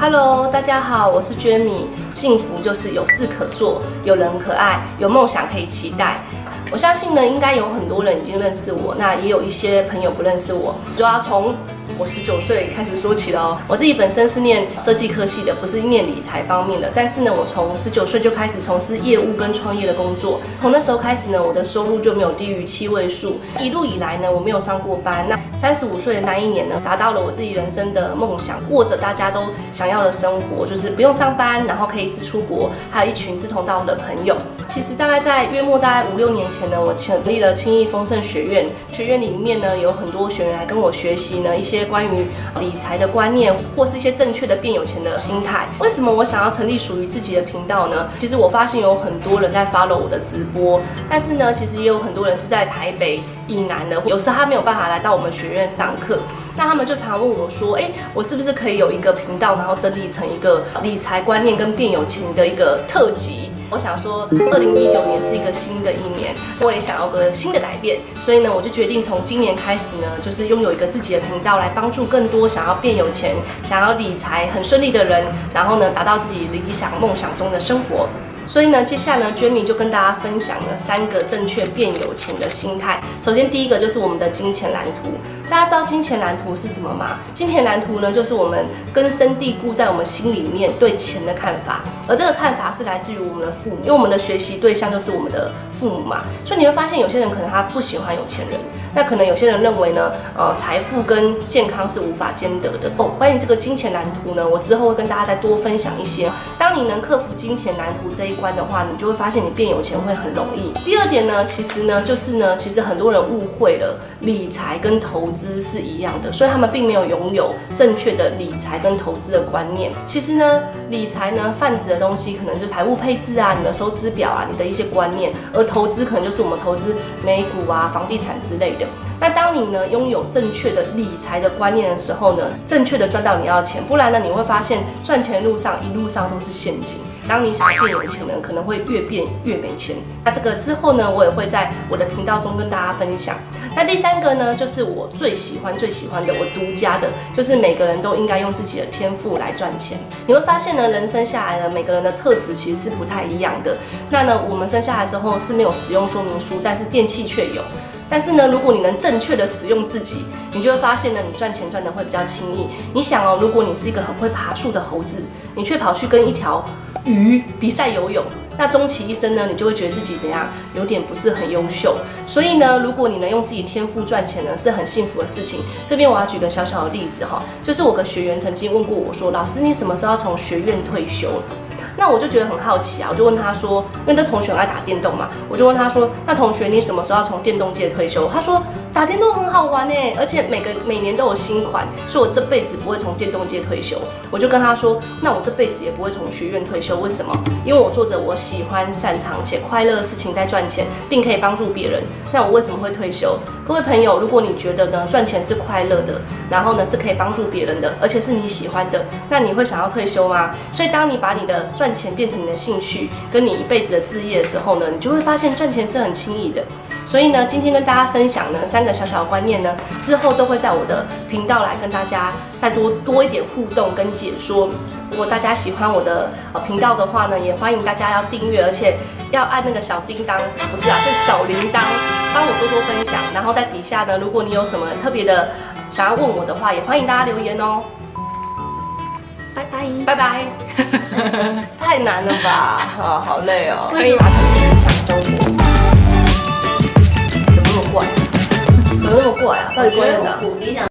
Hello，大家好，我是 Jamie。幸福就是有事可做，有人可爱，有梦想可以期待。我相信呢，应该有很多人已经认识我，那也有一些朋友不认识我，就要从我十九岁开始说起了哦。我自己本身是念设计科系的，不是念理财方面的。但是呢，我从十九岁就开始从事业务跟创业的工作。从那时候开始呢，我的收入就没有低于七位数。一路以来呢，我没有上过班。那三十五岁的那一年呢，达到了我自己人生的梦想，过着大家都想要的生活，就是不用上班，然后可以一直出国，还有一群志同道合的朋友。其实大概在约莫大概五六年前前呢，我成立了轻易丰盛学院。学院里面呢，有很多学员来跟我学习呢一些关于理财的观念，或是一些正确的变有钱的心态。为什么我想要成立属于自己的频道呢？其实我发现有很多人在 follow 我的直播，但是呢，其实也有很多人是在台北以南的，有时候他没有办法来到我们学院上课，那他们就常问我说：“哎，我是不是可以有一个频道，然后整理成一个理财观念跟变有钱的一个特辑？”我想说，二零一九年是一个新的一年，我也想要个新的改变，所以呢，我就决定从今年开始呢，就是拥有一个自己的频道，来帮助更多想要变有钱、想要理财很顺利的人，然后呢，达到自己理想梦想中的生活。所以呢，接下来呢，Jamie 就跟大家分享了三个正确变有钱的心态。首先，第一个就是我们的金钱蓝图。大家知道金钱蓝图是什么吗？金钱蓝图呢，就是我们根深蒂固在我们心里面对钱的看法。而这个看法是来自于我们的父母，因为我们的学习对象就是我们的父母嘛。所以你会发现，有些人可能他不喜欢有钱人，那可能有些人认为呢，呃，财富跟健康是无法兼得的。哦，关于这个金钱蓝图呢，我之后会跟大家再多分享一些。当你能克服金钱蓝图这一关的话，你就会发现你变有钱会很容易。第二点呢，其实呢，就是呢，其实很多人误会了理财跟投资是一样的，所以他们并没有拥有正确的理财跟投资的观念。其实呢，理财呢泛指的东西可能就财务配置啊，你的收支表啊，你的一些观念；而投资可能就是我们投资美股啊、房地产之类的。那当你呢拥有正确的理财的观念的时候呢，正确的赚到你要钱，不然呢你会发现赚钱路上一路上都是陷阱。当你想要变有钱呢，可能会越变越没钱。那这个之后呢，我也会在我的频道中跟大家分享。那第三个呢，就是我最喜欢最喜欢的，我独家的，就是每个人都应该用自己的天赋来赚钱。你会发现呢，人生下来呢，每个人的特质其实是不太一样的。那呢，我们生下来的时候是没有使用说明书，但是电器却有。但是呢，如果你能正确的使用自己，你就会发现呢，你赚钱赚得会比较轻易。你想哦，如果你是一个很会爬树的猴子，你却跑去跟一条鱼比赛游泳，那终其一生呢，你就会觉得自己怎样，有点不是很优秀。所以呢，如果你能用自己天赋赚钱呢，是很幸福的事情。这边我要举个小小的例子哈，就是我个学员曾经问过我说，老师，你什么时候要从学院退休？那我就觉得很好奇啊，我就问他说，因为这同学爱打电动嘛，我就问他说，那同学你什么时候要从电动界退休？他说打电动很好玩呢，而且每个每年都有新款，所以我这辈子不会从电动界退休。我就跟他说，那我这辈子也不会从学院退休，为什么？因为我做着我喜欢、擅长且快乐的事情在赚钱，并可以帮助别人。那我为什么会退休？各位朋友，如果你觉得呢赚钱是快乐的，然后呢是可以帮助别人的，而且是你喜欢的，那你会想要退休吗？所以当你把你的赚赚钱变成你的兴趣，跟你一辈子的志业的时候呢，你就会发现赚钱是很轻易的。所以呢，今天跟大家分享呢三个小小的观念呢，之后都会在我的频道来跟大家再多多一点互动跟解说。如果大家喜欢我的呃频道的话呢，也欢迎大家要订阅，而且要按那个小叮当，不是啊，是小铃铛，帮我多多分享。然后在底下呢，如果你有什么特别的想要问我的话，也欢迎大家留言哦。拜拜拜拜，太难了吧？啊，好累哦。可以达成理想生活。怎么那么怪？怎么那么怪啊？到底怪在哪？理想。